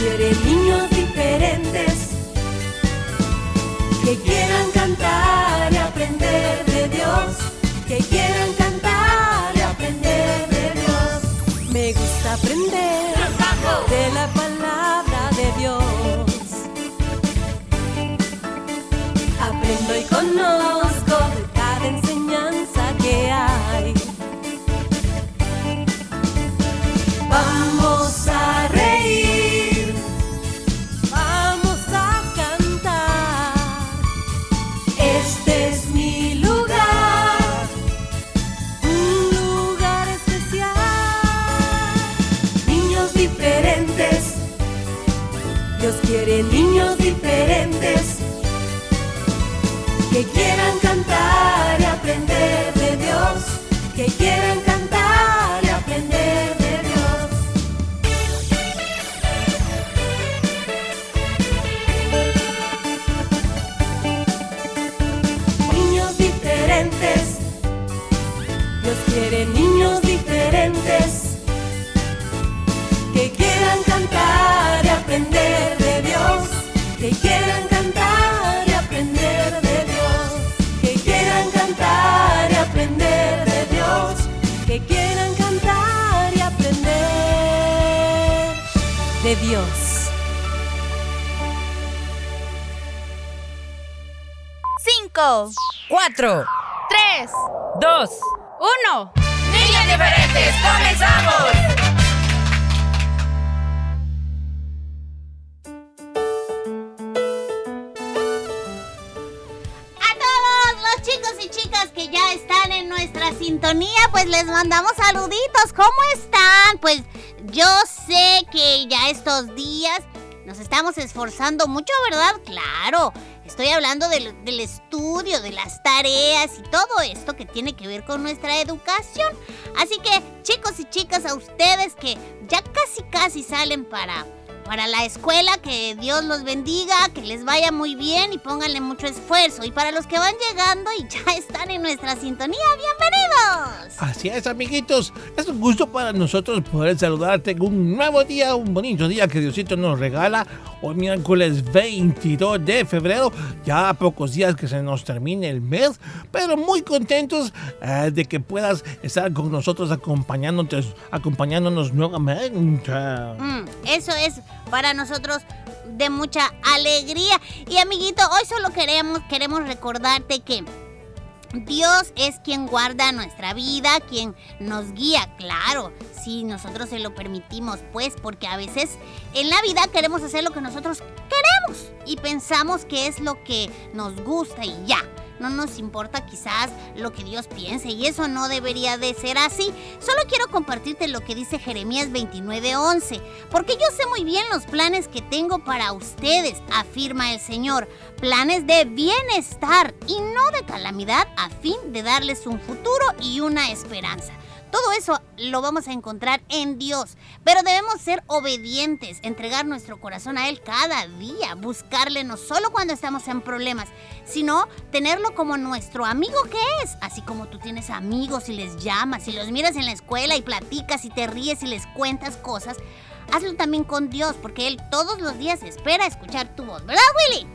Querer minha. Que quieran cantar y aprender de Dios, que quieran cantar y aprender de Dios, que quieran cantar y aprender de Dios. Cinco, Cuatro, tres, dos, uno. niños diferentes, comenzamos. Sintonía, pues les mandamos saluditos. ¿Cómo están? Pues yo sé que ya estos días nos estamos esforzando mucho, ¿verdad? Claro. Estoy hablando del estudio, de las tareas y todo esto que tiene que ver con nuestra educación. Así que, chicos y chicas, a ustedes que ya casi casi salen para para la escuela, que Dios los bendiga, que les vaya muy bien y pónganle mucho esfuerzo. Y para los que van llegando y ya están en nuestra sintonía, bienvenidos. Así es, amiguitos. Es un gusto para nosotros poder saludarte en un nuevo día, un bonito día que Diosito nos regala. Hoy miércoles 22 de febrero, ya a pocos días que se nos termine el mes, pero muy contentos eh, de que puedas estar con nosotros acompañándonos, acompañándonos nuevamente. Mm, eso es para nosotros de mucha alegría. Y amiguito, hoy solo queremos, queremos recordarte que Dios es quien guarda nuestra vida, quien nos guía, claro, si nosotros se lo permitimos, pues, porque a veces en la vida queremos hacer lo que nosotros queremos y pensamos que es lo que nos gusta y ya. No nos importa quizás lo que Dios piense y eso no debería de ser así. Solo quiero compartirte lo que dice Jeremías 29:11, porque yo sé muy bien los planes que tengo para ustedes, afirma el Señor, planes de bienestar y no de calamidad a fin de darles un futuro y una esperanza. Todo eso lo vamos a encontrar en Dios, pero debemos ser obedientes, entregar nuestro corazón a Él cada día, buscarle no solo cuando estamos en problemas, sino tenerlo como nuestro amigo que es, así como tú tienes amigos y les llamas y los miras en la escuela y platicas y te ríes y les cuentas cosas. Hazlo también con Dios, porque Él todos los días espera escuchar tu voz, ¿verdad, Willy?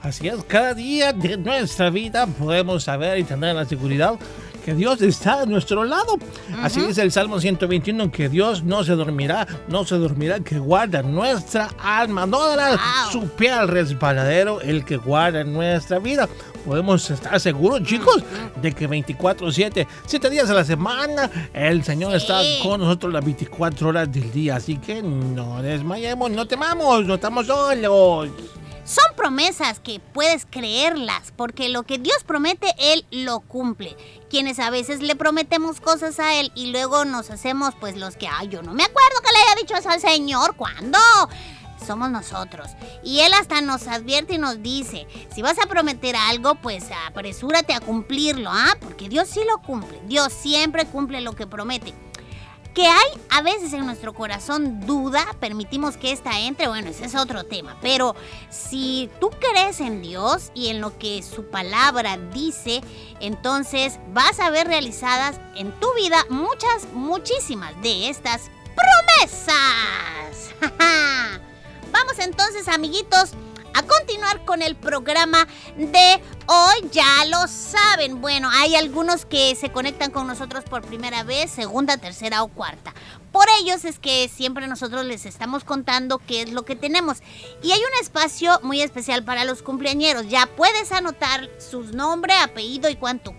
Así es, cada día de nuestra vida podemos saber y tener la seguridad que Dios está a nuestro lado. Así dice el Salmo 121, que Dios no se dormirá, no se dormirá, que guarda nuestra alma, no dará Wow. su pie al resbaladero, el que guarda nuestra vida. Podemos estar seguros, chicos, de que 24-7, 7 días a la semana, el Señor está con nosotros las 24 horas del día. Así que no desmayemos, no temamos, no estamos solos. Son promesas que puedes creerlas, porque lo que Dios promete, Él lo cumple. Quienes a veces le prometemos cosas a Él y luego nos hacemos pues los que, ay, yo no me acuerdo que le haya dicho eso al Señor, ¿cuándo? Somos nosotros. Y Él hasta nos advierte y nos dice, si vas a prometer algo, pues apresúrate a cumplirlo, ¿ah? Porque Dios sí lo cumple. Dios siempre cumple lo que promete. Que hay a veces en nuestro corazón duda, permitimos que esta entre, bueno, ese es otro tema. Pero si tú crees en Dios y en lo que su palabra dice, entonces vas a ver realizadas en tu vida muchas, muchísimas de estas promesas. Vamos entonces, amiguitos, a continuar con el programa de hoy. Ya lo saben. Bueno, hay algunos que se conectan con nosotros por primera vez, segunda, tercera o cuarta. Por ellos es que siempre nosotros les estamos contando qué es lo que tenemos. Y hay un espacio muy especial para los cumpleañeros. Ya puedes anotar su nombre, apellido y cuánto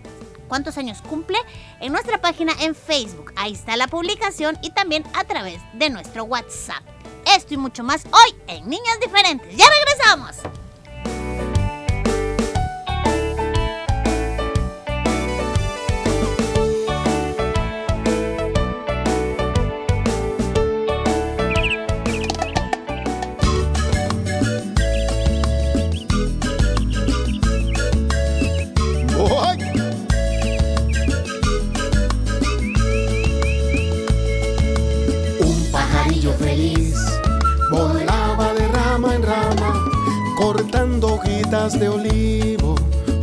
cuántos años cumple en nuestra página en Facebook. Ahí está la publicación y también a través de nuestro WhatsApp. Esto y mucho más hoy en Niños Diferentes. ¡Ya regresamos! De olivo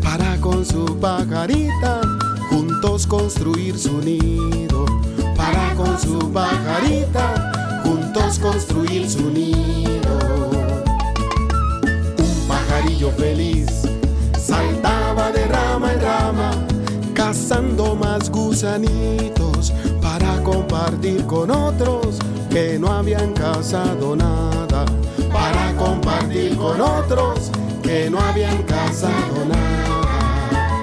para con su pajarita juntos construir su nido. Para con su pajarita juntos construir su nido. Un pajarillo feliz saltaba de rama en rama, cazando más gusanitos para compartir con otros que no habían cazado nada. Para compartir con otros que no habían cazado nada.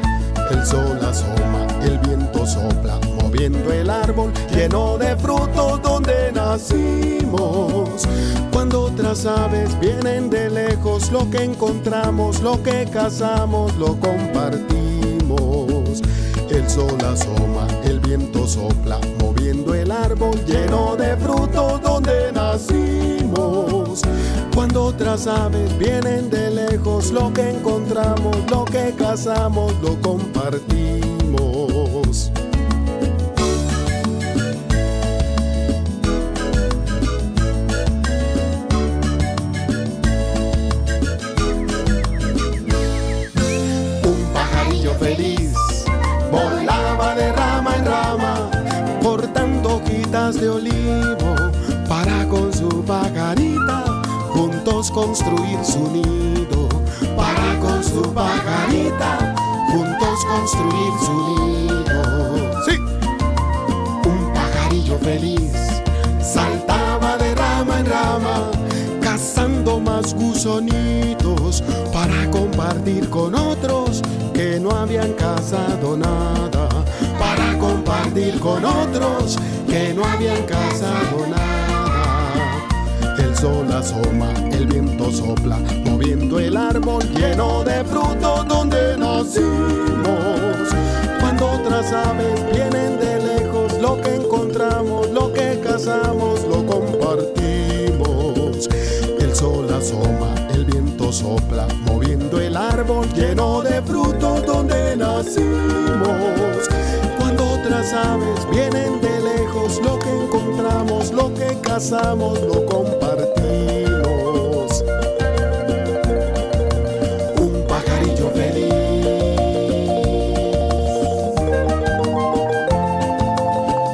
El sol asoma, el viento sopla, moviendo el árbol lleno de frutos donde nacimos. Cuando otras aves vienen de lejos, lo que encontramos, lo que cazamos, lo compartimos. El sol asoma, el viento sopla, árbol lleno de frutos donde nacimos. Cuando otras aves vienen de lejos, lo que encontramos, lo que cazamos, lo compartimos. Juntos construir su nido. Para con su pajarita juntos construir su nido. Sí, un pajarillo feliz saltaba de rama en rama, cazando más gusonitos para compartir con otros que no habían cazado nada. Para compartir con otros que no habían cazado nada. El sol asoma, el viento sopla, moviendo el árbol lleno de frutos donde nacimos. Cuando otras aves vienen de lejos, lo que encontramos, lo que cazamos, lo compartimos. El sol asoma, el viento sopla, moviendo el árbol lleno de frutos donde nacimos. Aves vienen de lejos, lo que encontramos, lo que cazamos, lo compartimos. Un pajarillo feliz.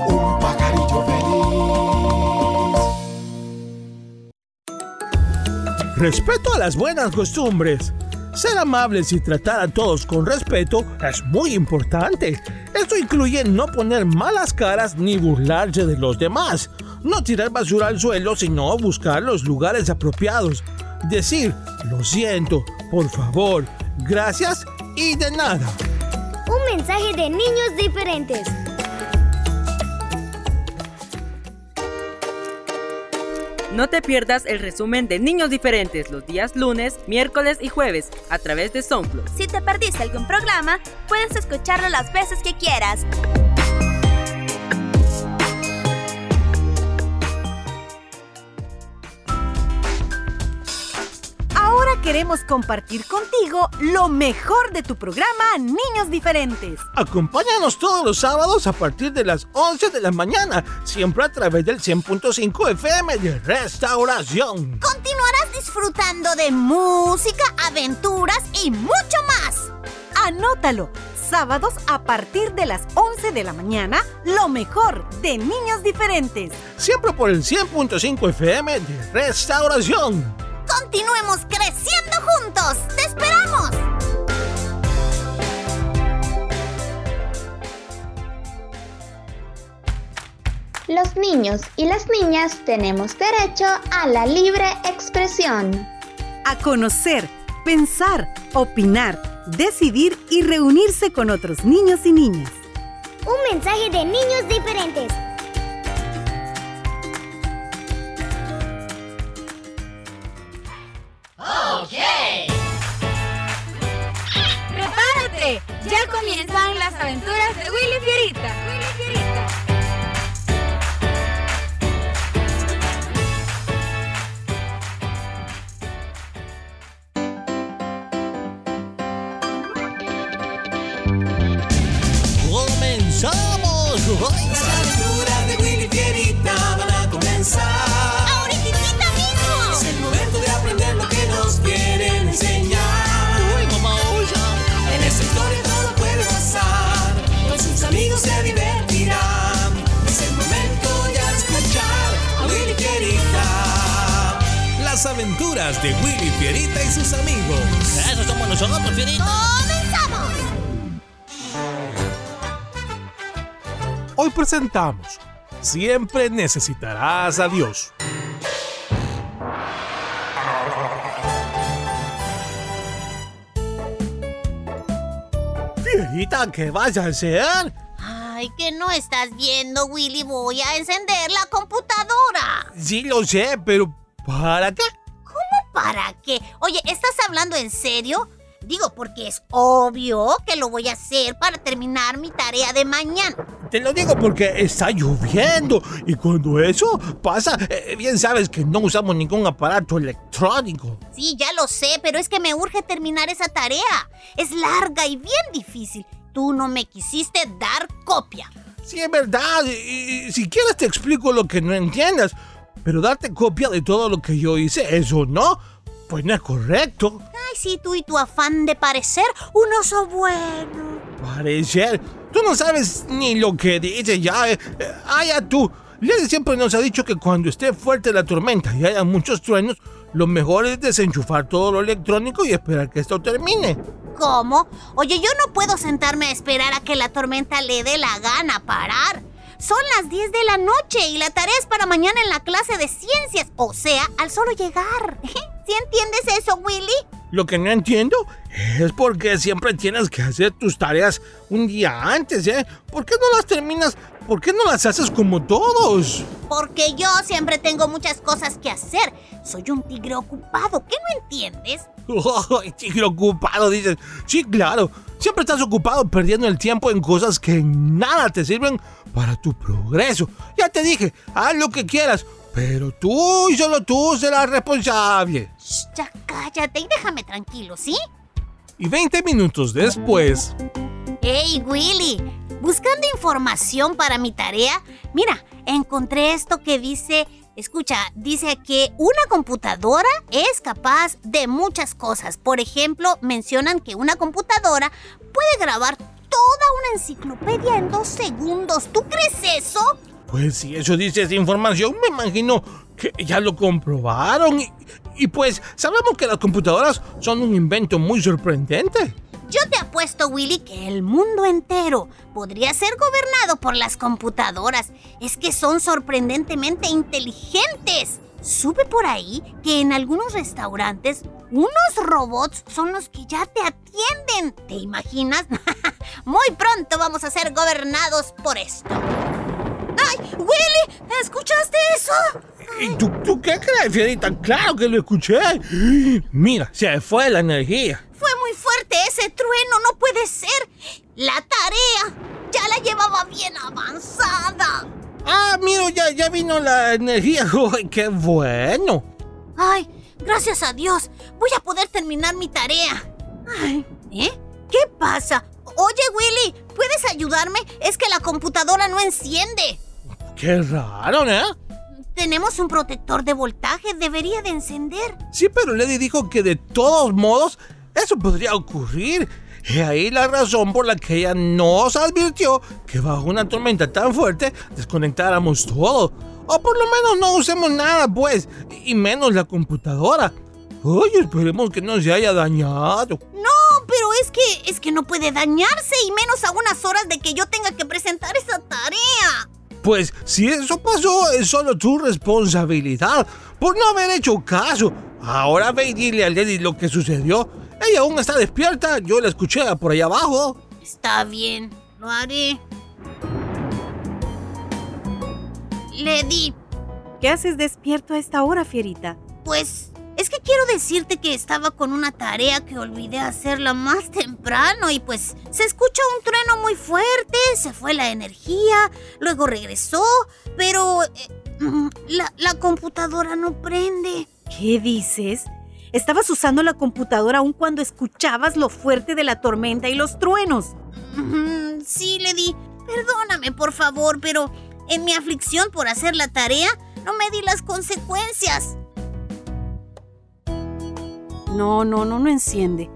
Un pajarillo feliz. Respeto a las buenas costumbres. Ser amables y tratar a todos con respeto es muy importante. Incluye no poner malas caras ni burlarse de los demás. No tirar basura al suelo, sino buscar los lugares apropiados. Decir, lo siento, por favor, gracias y de nada. Un mensaje de niños diferentes. No te pierdas el resumen de Niños Diferentes los días lunes, miércoles y jueves a través de SoundCloud. Si te perdiste algún programa, puedes escucharlo las veces que quieras. Queremos compartir contigo lo mejor de tu programa Niños Diferentes. Acompáñanos todos los sábados a partir de las 11 de la mañana, siempre a través del 100.5 FM de Restauración. Continuarás disfrutando de música, aventuras y mucho más. Anótalo. Sábados a partir de las 11 de la mañana, lo mejor de Niños Diferentes. Siempre por el 100.5 FM de Restauración. Continuemos creciendo juntos. ¡Te esperamos! Los niños y las niñas tenemos derecho a la libre expresión. A conocer, pensar, opinar, decidir y reunirse con otros niños y niñas. Un mensaje de niños diferentes. ¡Prepárate! Ya comienzan las aventuras de. Willy Fierita. Presentamos Siempre necesitarás a Dios. Fierita, ¿qué vas a hacer? Ay, que no estás viendo, Willy. Voy a encender la computadora. Sí, lo sé, pero ¿para qué? ¿Para qué? Oye, ¿estás hablando en serio? Digo, porque es obvio que lo voy a hacer para terminar mi tarea de mañana. Te lo digo porque está lloviendo y cuando eso pasa, eh, bien sabes que no usamos ningún aparato electrónico. Sí, ya lo sé, pero es que me urge terminar esa tarea. Es larga y bien difícil. Tú no me quisiste dar copia. Sí, es verdad. Y, y si quieres te explico lo que no entiendas. Pero darte copia de todo lo que yo hice, eso no, pues no es correcto. Ay, sí, tú y tu afán de parecer un oso bueno. Parecer. Tú no sabes ni lo que dices ya. Eh, ya tú. Lady siempre nos ha dicho que cuando esté fuerte la tormenta y haya muchos truenos, lo mejor es desenchufar todo lo electrónico y esperar que esto termine. ¿Cómo? Oye, yo no puedo sentarme a esperar a que la tormenta le dé la gana parar. Son las 10 de la noche y la tarea es para mañana en la clase de ciencias, o sea, al solo llegar. ¿Sí entiendes eso, Willy? Lo que no entiendo es por qué siempre tienes que hacer tus tareas un día antes, ¿eh? ¿Por qué no las terminas? ¿Por qué no las haces como todos? Porque yo siempre tengo muchas cosas que hacer. Soy un tigre ocupado, ¿qué no entiendes? Ay, tigre ocupado, dices. Sí, claro. Siempre estás ocupado perdiendo el tiempo en cosas que nada te sirven para tu progreso. Ya te dije, haz lo que quieras, pero tú y solo tú serás responsable. Shh, ya cállate y déjame tranquilo, ¿sí? Y 20 minutos después, Hey, Willy, buscando información para mi tarea, mira, encontré esto que dice, escucha, dice que una computadora es capaz de muchas cosas. Por ejemplo, mencionan que una computadora puede grabar toda una enciclopedia en dos segundos. ¿Tú crees eso? Pues si eso dice esa información, me imagino que ya lo comprobaron. Y, y pues sabemos que las computadoras son un invento muy sorprendente. Yo te apuesto, Willy, que el mundo entero podría ser gobernado por las computadoras. Es que son sorprendentemente inteligentes. Supe por ahí que en algunos restaurantes unos robots son los que ya te atienden. ¿Te imaginas? Muy pronto vamos a ser gobernados por esto. ¡Ay, Willy! ¿Escuchaste eso? ¿Y tú, tú qué crees, Fierita? Claro que lo escuché. Mira, se fue la energía. Fue muy fuerte ese trueno, no puede ser. La tarea ya la llevaba bien avanzada. Ah, mira, ya, ya vino la energía. ¡Ay, qué bueno! Ay, gracias a Dios, voy a poder terminar mi tarea. Ay, ¿eh? ¿Qué pasa? Oye, Willy, ¿puedes ayudarme? Es que la computadora no enciende. Qué raro, ¿eh? Tenemos un protector de voltaje, debería de encender. Sí, pero Lady dijo que de todos modos eso podría ocurrir. Y ahí la razón por la que ella nos advirtió que bajo una tormenta tan fuerte desconectáramos todo. O por lo menos no usemos nada, pues, y menos la computadora. Ay, esperemos que no se haya dañado. No, pero es que es que no puede dañarse y menos a unas horas de que yo tenga que presentar esa tarea. Pues si eso pasó, es solo tu responsabilidad por no haber hecho caso. Ahora ve y dile a Lady lo que sucedió. Ella aún está despierta, yo la escuché por ahí abajo. Está bien, lo haré. Lady, ¿Qué haces despierto a esta hora, Fierita? pues es que quiero decirte que estaba con una tarea que olvidé hacerla más temprano y pues se escucha un trueno muy fuerte, se fue la energía, luego regresó, pero eh, mm, la, la computadora no prende. ¿Qué dices? Estabas usando la computadora aún cuando escuchabas lo fuerte de la tormenta y los truenos. Mm, Sí, Lady, perdóname por favor, pero en mi aflicción por hacer la tarea no me di las consecuencias. No, no, no, no enciende.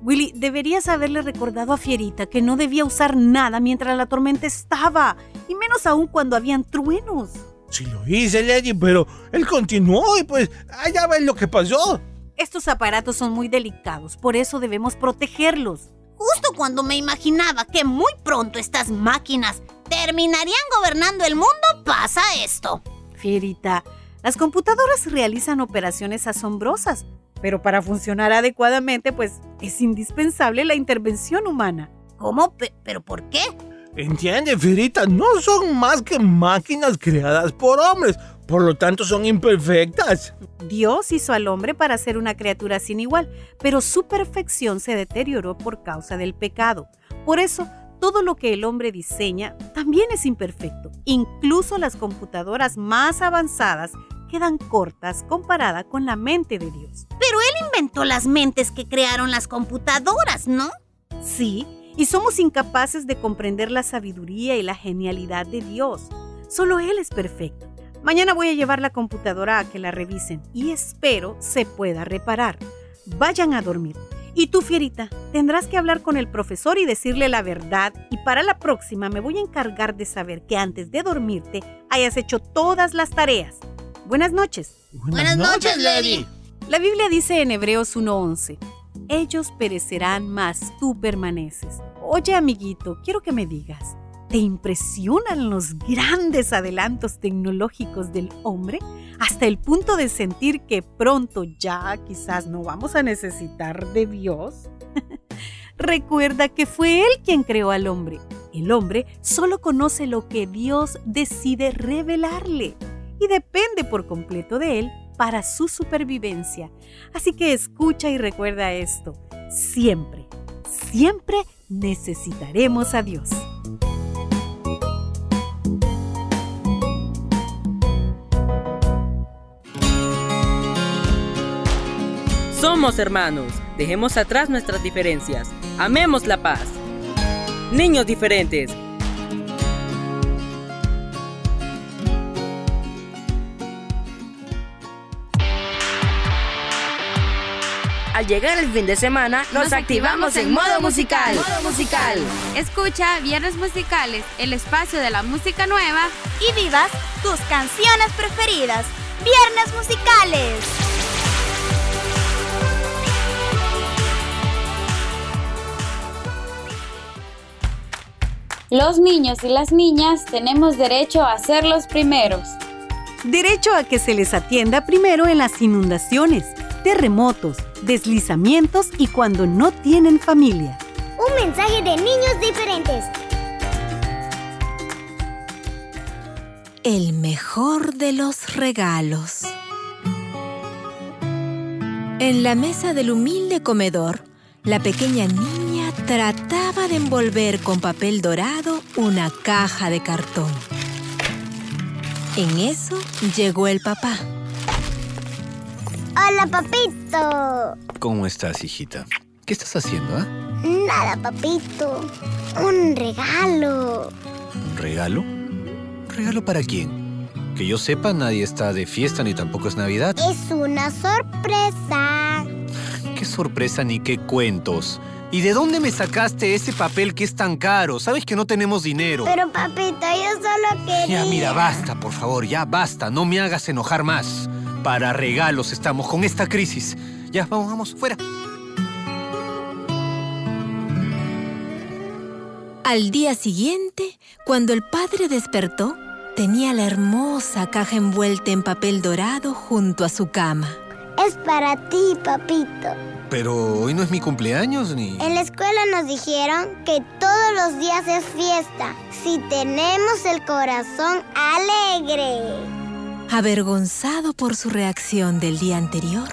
Willy, deberías haberle recordado a Fierita que no debía usar nada mientras la tormenta estaba, y menos aún cuando habían truenos. Sí lo hice, Lady, pero él continuó y pues allá ves lo que pasó. Estos aparatos son muy delicados, por eso debemos protegerlos. Justo cuando me imaginaba que muy pronto estas máquinas terminarían gobernando el mundo, pasa esto. Fierita, las computadoras realizan operaciones asombrosas, pero para funcionar adecuadamente, pues es indispensable la intervención humana. ¿Cómo? Pe- ¿Pero por qué? Entiende, Fierita, no son más que máquinas creadas por hombres, por lo tanto son imperfectas. Dios hizo al hombre para ser una criatura sin igual, pero su perfección se deterioró por causa del pecado. Por eso, todo lo que el hombre diseña también es imperfecto. Incluso las computadoras más avanzadas quedan cortas comparada con la mente de Dios. Pero él inventó las mentes que crearon las computadoras, ¿no? Sí, y somos incapaces de comprender la sabiduría y la genialidad de Dios. Solo Él es perfecto. Mañana voy a llevar la computadora a que la revisen y espero se pueda reparar. Vayan a dormir. Y tú, Fierita, tendrás que hablar con el profesor y decirle la verdad y para la próxima me voy a encargar de saber que antes de dormirte hayas hecho todas las tareas. Buenas noches. Buenas noches, Lady. La Biblia dice en Hebreos 1:11, ellos perecerán, mas tú permaneces. Oye, amiguito, quiero que me digas, ¿te impresionan los grandes adelantos tecnológicos del hombre hasta el punto de sentir que pronto ya quizás no vamos a necesitar de Dios? Recuerda que fue Él quien creó al hombre. El hombre solo conoce lo que Dios decide revelarle y depende por completo de Él para su supervivencia. Así que escucha y recuerda esto. Siempre, siempre necesitaremos a Dios. Somos hermanos. Dejemos atrás nuestras diferencias. Amemos la paz. Niños diferentes. Al llegar el fin de semana, nos, activamos en modo musical. Modo musical. Escucha Viernes Musicales, el espacio de la música nueva. Y vivas tus canciones preferidas. Viernes musicales. Los niños y las niñas tenemos derecho a ser los primeros. Derecho a que se les atienda primero en las inundaciones, terremotos, deslizamientos y cuando no tienen familia. Un mensaje de niños diferentes. El mejor de los regalos. En la mesa del humilde comedor, la pequeña niña trataba de envolver con papel dorado una caja de cartón. En eso llegó el papá. Hola, papito. ¿Cómo estás, hijita? ¿Qué estás haciendo, ah? Nada, papito. Un regalo. ¿Un regalo? ¿Un regalo para quién? Que yo sepa, nadie está de fiesta ni tampoco es Navidad. Es una sorpresa. ¿Qué sorpresa ni qué cuentos? ¿Y de dónde me sacaste ese papel que es tan caro? Sabes que no tenemos dinero. Pero, papito, yo solo quería... Ya, mira, basta, por favor, ya basta. No me hagas enojar más. Para regalos estamos con esta crisis. Ya, vamos, vamos, fuera. Al día siguiente, cuando el padre despertó, tenía la hermosa caja envuelta en papel dorado junto a su cama. Es para ti, papito. Pero hoy no es mi cumpleaños ni... En la escuela nos dijeron que todos los días es fiesta si tenemos el corazón alegre. Avergonzado por su reacción del día anterior,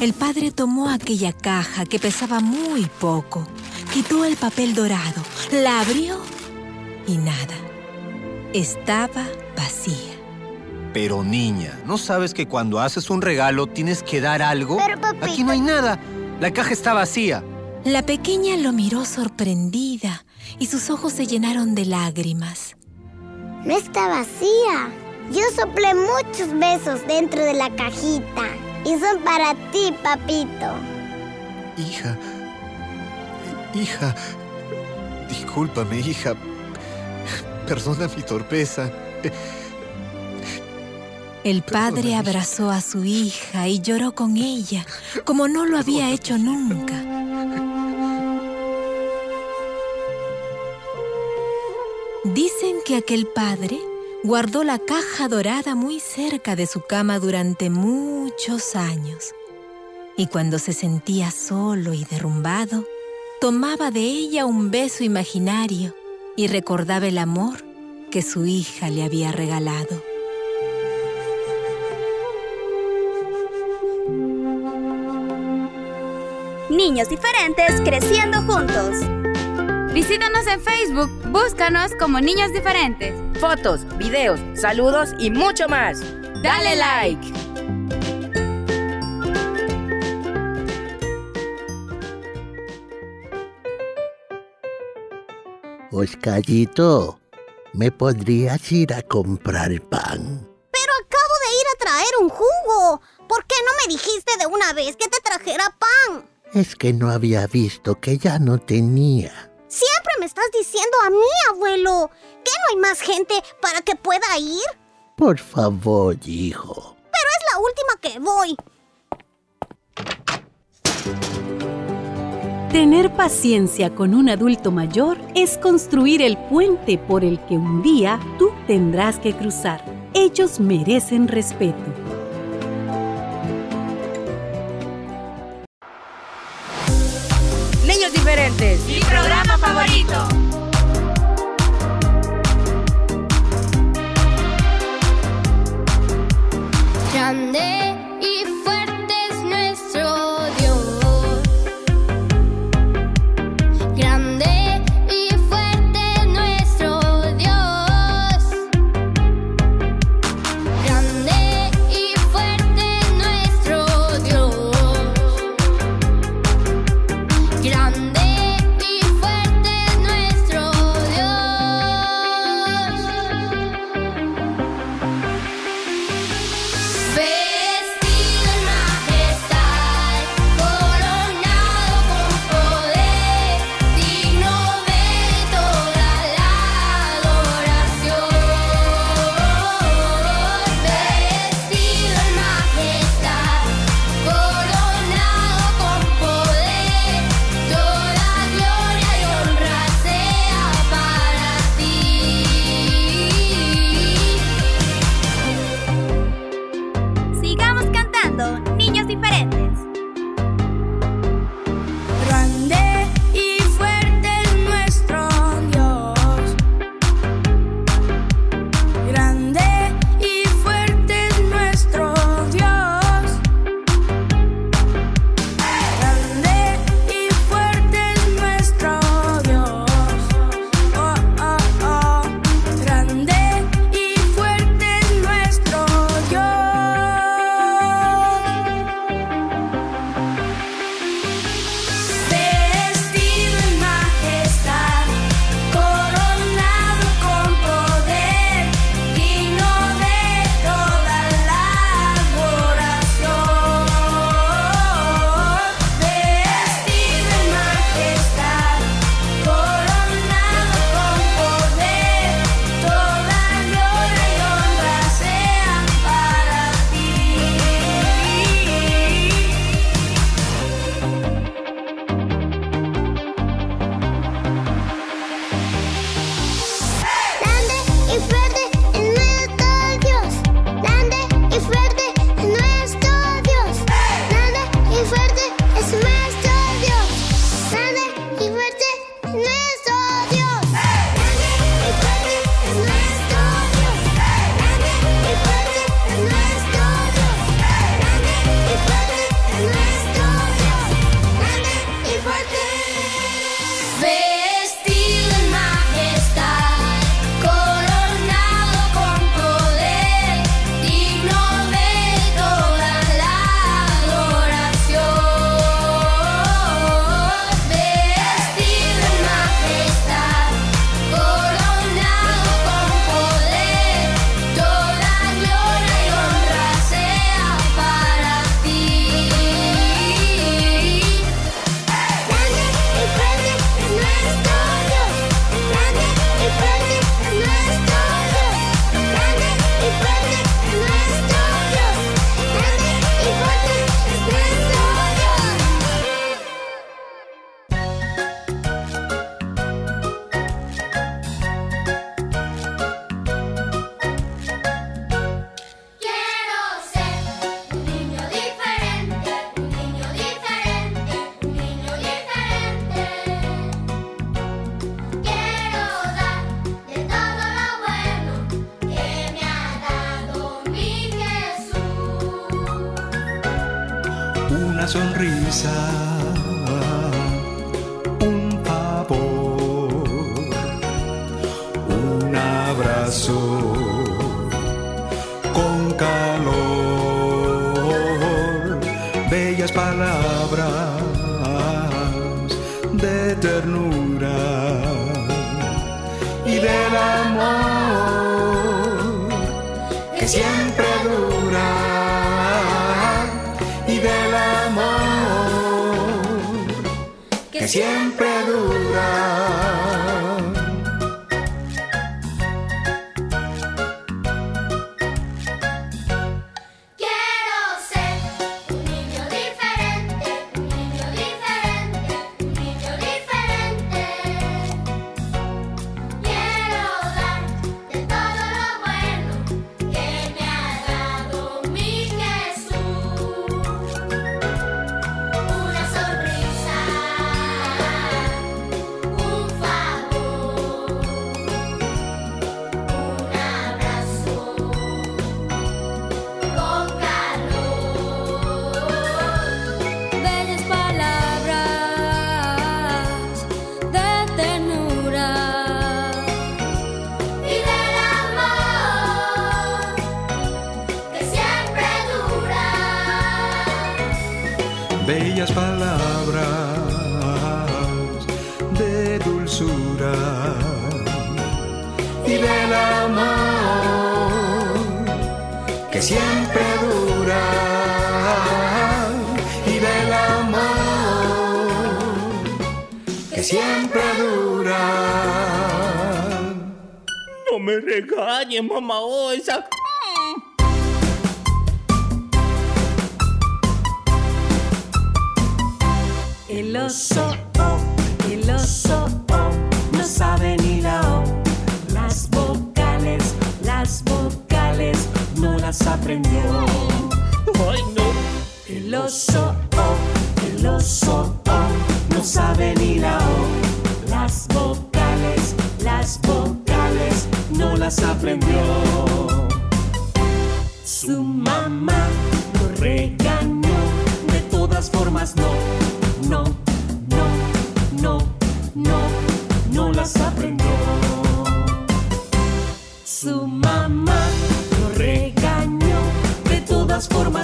el padre tomó aquella caja que pesaba muy poco, quitó el papel dorado, la abrió y nada. Estaba vacía. Pero niña, ¿no sabes que cuando haces un regalo tienes que dar algo? Pero, papito... Aquí no hay nada. La caja está vacía. La pequeña lo miró sorprendida y sus ojos se llenaron de lágrimas. No está vacía. Yo soplé muchos besos dentro de la cajita y son para ti, papito. Hija. Hija. Discúlpame, hija. Perdona mi torpeza. El padre abrazó a su hija y lloró con ella, como no lo había hecho nunca. Dicen que aquel padre guardó la caja dorada muy cerca de su cama durante muchos años. Y cuando se sentía solo y derrumbado, tomaba de ella un beso imaginario y recordaba el amor que su hija le había regalado. Niños diferentes creciendo juntos. Visítanos en Facebook, búscanos como Niños Diferentes. Fotos, videos, saludos y mucho más. Dale like. Oscarito, ¿me podrías ir a comprar pan? Pero acabo de ir a traer un jugo. ¿Por qué no me dijiste de una vez que te trajera pan? Es que no había visto que ya no tenía. Siempre me estás diciendo a mí, abuelo, que no hay más gente para que pueda ir. Por favor, hijo. Pero es la última que voy. Tener paciencia con un adulto mayor es construir el puente por el que un día tú tendrás que cruzar. Ellos merecen respeto. Diferentes. Mi programa favorito. Grande y fuerte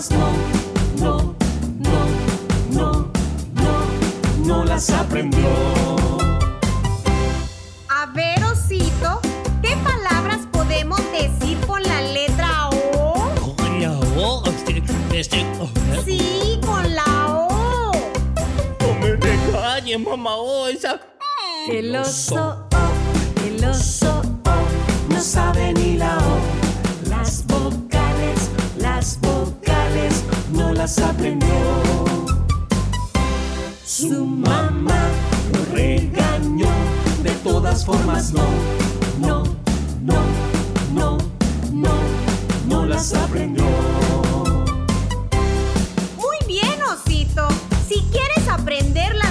no, no, no, no, no, no las aprendió. A ver, Osito, ¿qué palabras podemos decir con la letra O? Con la O, este, este, Sí, con la O. No me regañes, mamá O, esa... El oso las aprendió. Su mamá lo regañó, de todas formas no, no, no, no, no, no las aprendió. Muy bien, Osito, si quieres aprenderlas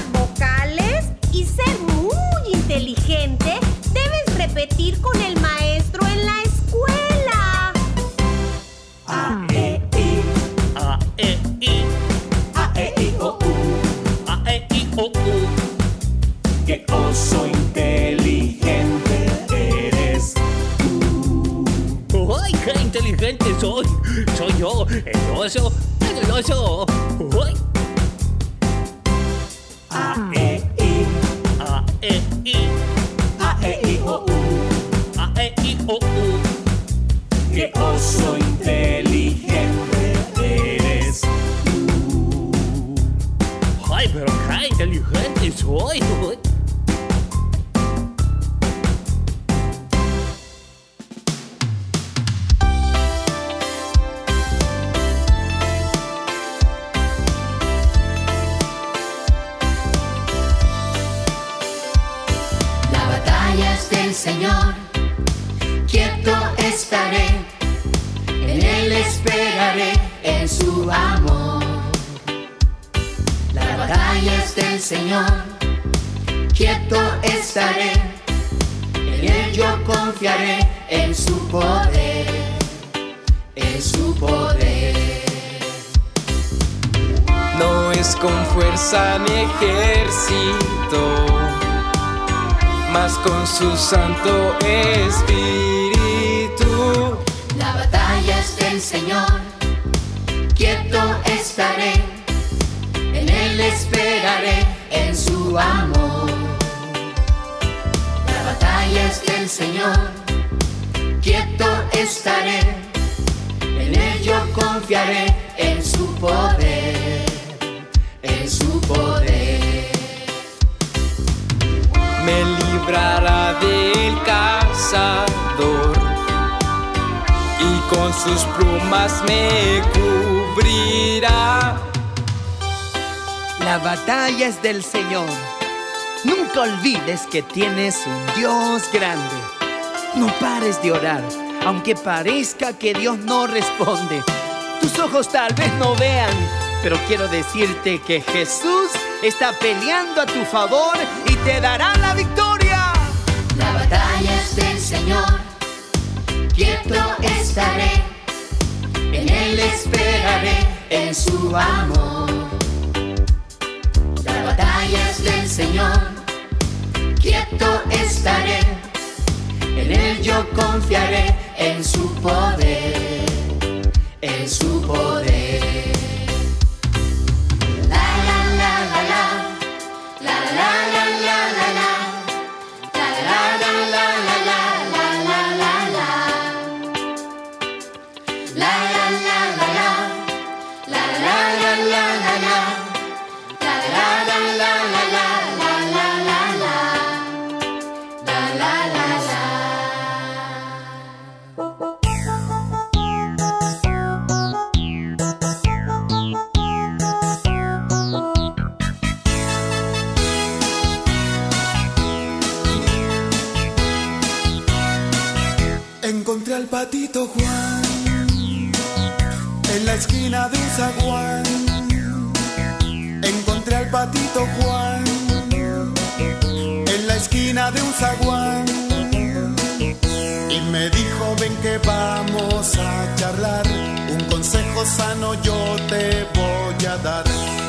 よ。よいしょしほい。Con sus plumas me cubrirá. La batalla es del Señor. Nunca olvides que tienes un Dios grande. No pares de orar, aunque parezca que Dios no responde. Tus ojos tal vez no vean, pero quiero decirte que Jesús está peleando a tu favor y te dará la victoria. La batalla es del Señor, quieto estaré, en Él esperaré, en su amor. La batalla es del Señor, quieto estaré, en Él yo confiaré, en su poder, en su poder. Patito Juan en la esquina de un zaguán. Encontré al patito Juan en la esquina de un zaguán. Y me dijo, ven que vamos a charlar. Un consejo sano yo te voy a dar.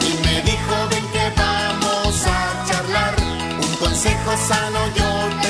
Y me dijo, ven que vamos a charlar. Un consejo sano yo te.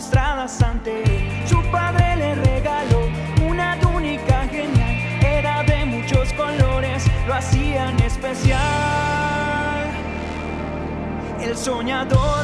Su padre le regaló una túnica genial, era de muchos colores, lo hacían especial. El soñador.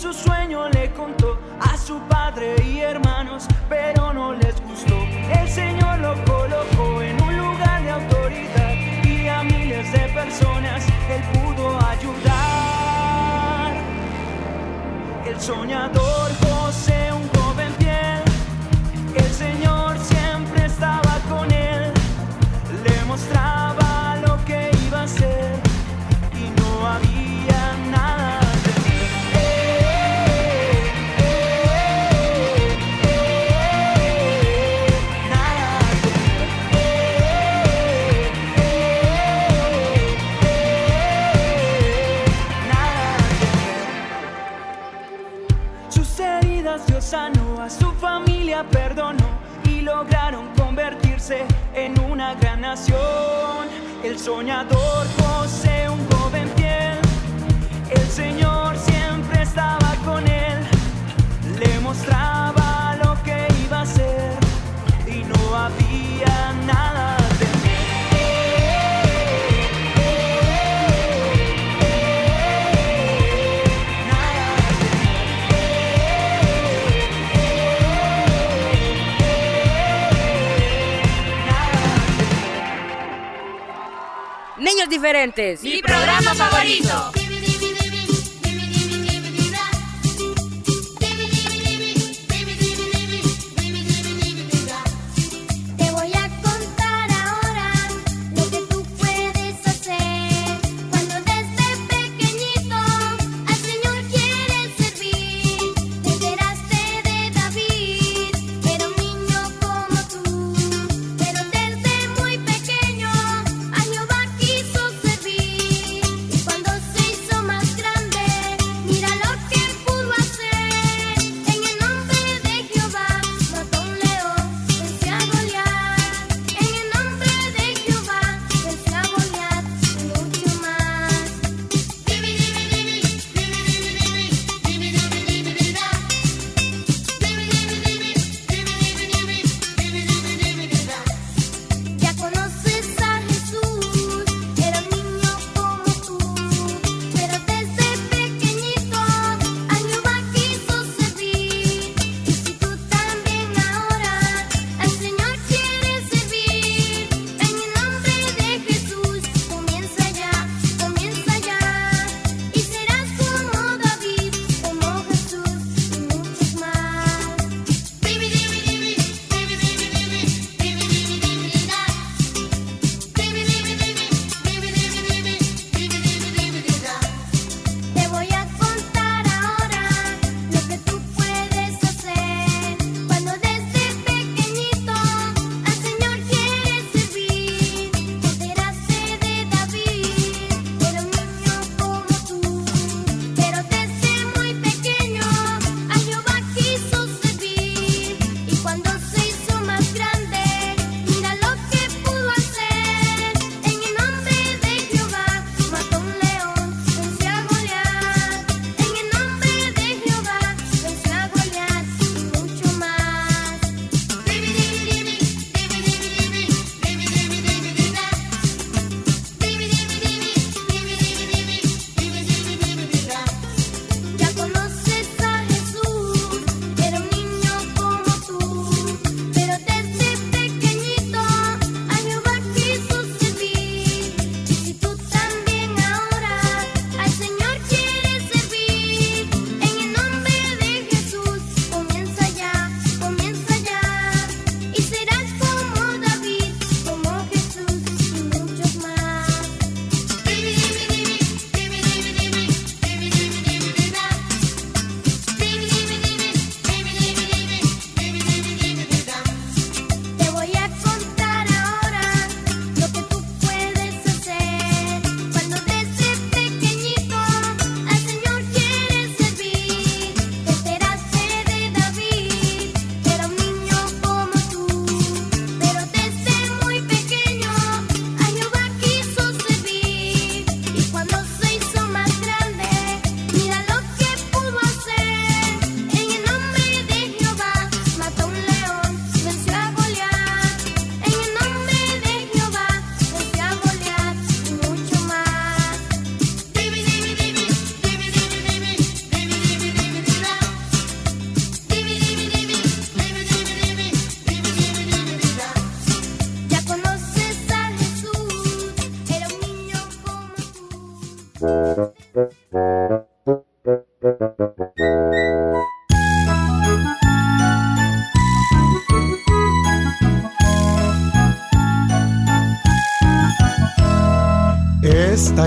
su sueño le contó a su padre y hermanos, pero no les gustó. El Señor lo colocó en un lugar de autoridad y a miles de personas él pudo ayudar. El soñador con sognatori diferentes. Mi programa favorito.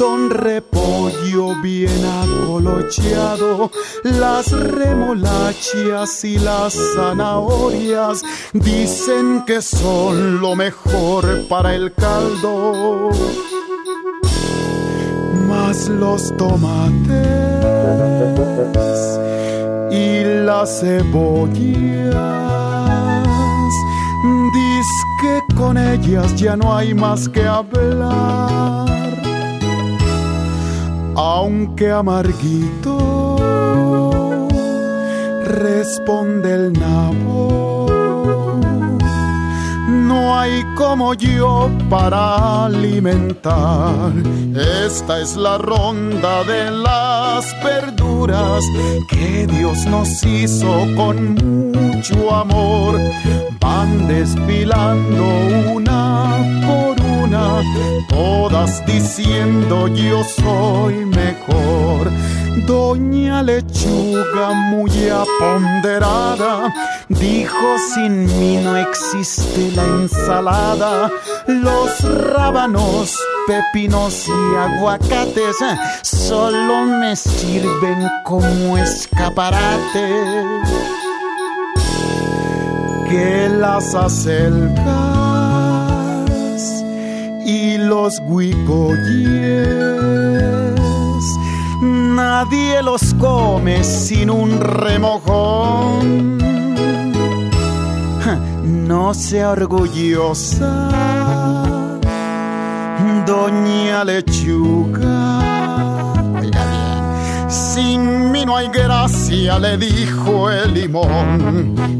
don repollo bien acolocheado, las remolachas y las zanahorias dicen que son lo mejor para el caldo. Más los tomates y las cebollas Diz que con ellas ya no hay más que hablar. Aunque amarguito responde el nabo. No hay como yo para alimentar. Esta es la ronda de las verduras que Dios nos hizo con mucho amor. Van desfilando una por todas diciendo yo soy mejor. Doña Lechuga muy aponderada dijo sin mí no existe la ensalada. Los rábanos, pepinos y aguacates solo me sirven como escaparate. Que las acelgas y los huicoyes nadie los come sin un remojón. No sea orgullosa, doña lechuga. Sin mí no hay gracia, le dijo el limón.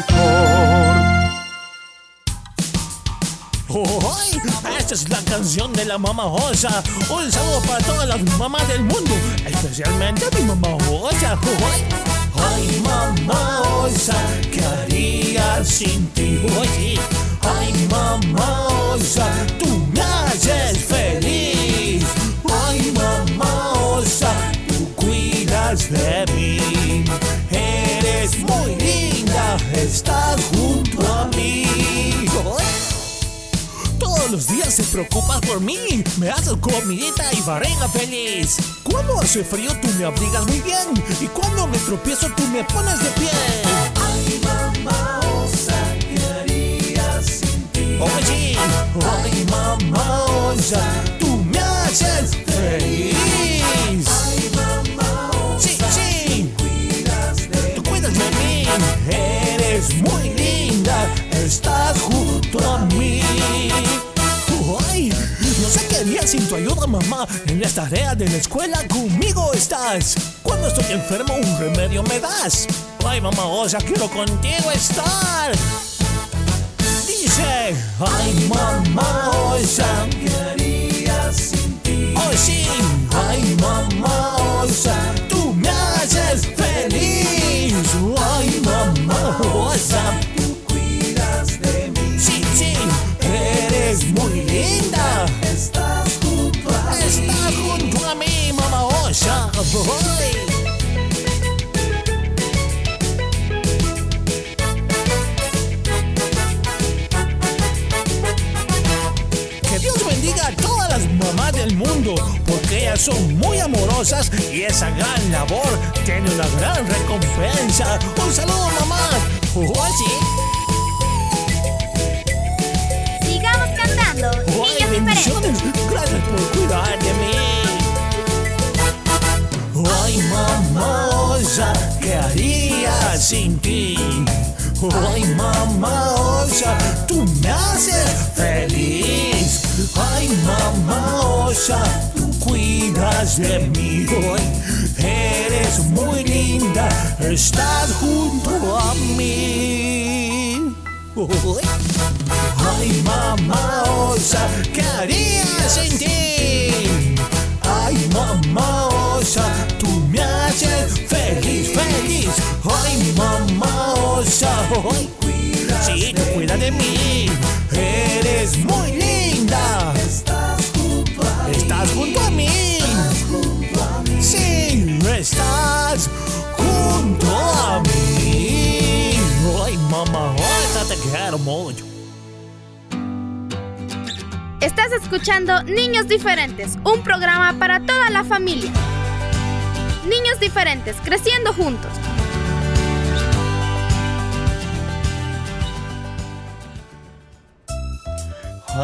mejor. ¡Ay! Esta es la canción de la mamá Osa. Un saludo para todas las mamás del mundo, especialmente a mi mamá Osa. ¡Ay! Ay, mamá Osa, ¿qué haría sin ti? Oye, ay, mamá Osa, tú me haces feliz. Ay, mamá Osa, tú cuidas de mí. Eres muy linda, estás junto a mí. Todos los días te preocupas por mí. Me haces comidita y varenga feliz. Cuando hace frío tú me abrigas muy bien. Y cuando me tropiezo tú me pones de pie. Ay, mamá, osa, ¿qué haría sin ti? Oye, ay, mamá, osa, tú me haces feliz. Ay, Muy linda. Estás junto a mí. Ay, no sé qué haría sin tu ayuda, mamá. En las tareas de la escuela conmigo estás. Cuando estoy enfermo, un remedio me das. Ay, mamá, osa, quiero contigo estar. Dice, ay, mamá, ¿qué haría sin ti? Oh, sí, ay, mamá, osa, tú me haces feliz. Que Dios bendiga a todas las mamás del mundo, porque ellas son muy amorosas y esa gran labor tiene una gran recompensa. Un saludo, mamá. Oh, sí. Sigamos cantando, diferentes. bendiciones. Gracias por cuidar de mí. Oi, mamoja, queria sentir. Oi, mamoja, tu me haces feliz. Ai, mamoja, tu cuidas de mim. Oi, eres muito linda, estás junto a mim. Oi, Ai, mamoja, ay, sí, cuida de mí. Eres muy linda. Estás junto a mí. Estás junto a mí. Sí, estás junto a mí. Ay, mamá osa, te quiero mucho. Estás escuchando Niños Diferentes, un programa para toda la familia. Niños Diferentes, creciendo juntos.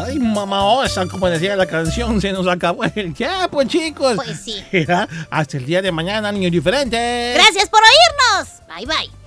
Ay, mamá osa, como decía la canción, se nos acabó el tiempo, chicos. Pues sí. Hasta el día de mañana, niños diferentes. Gracias por oírnos. Bye bye.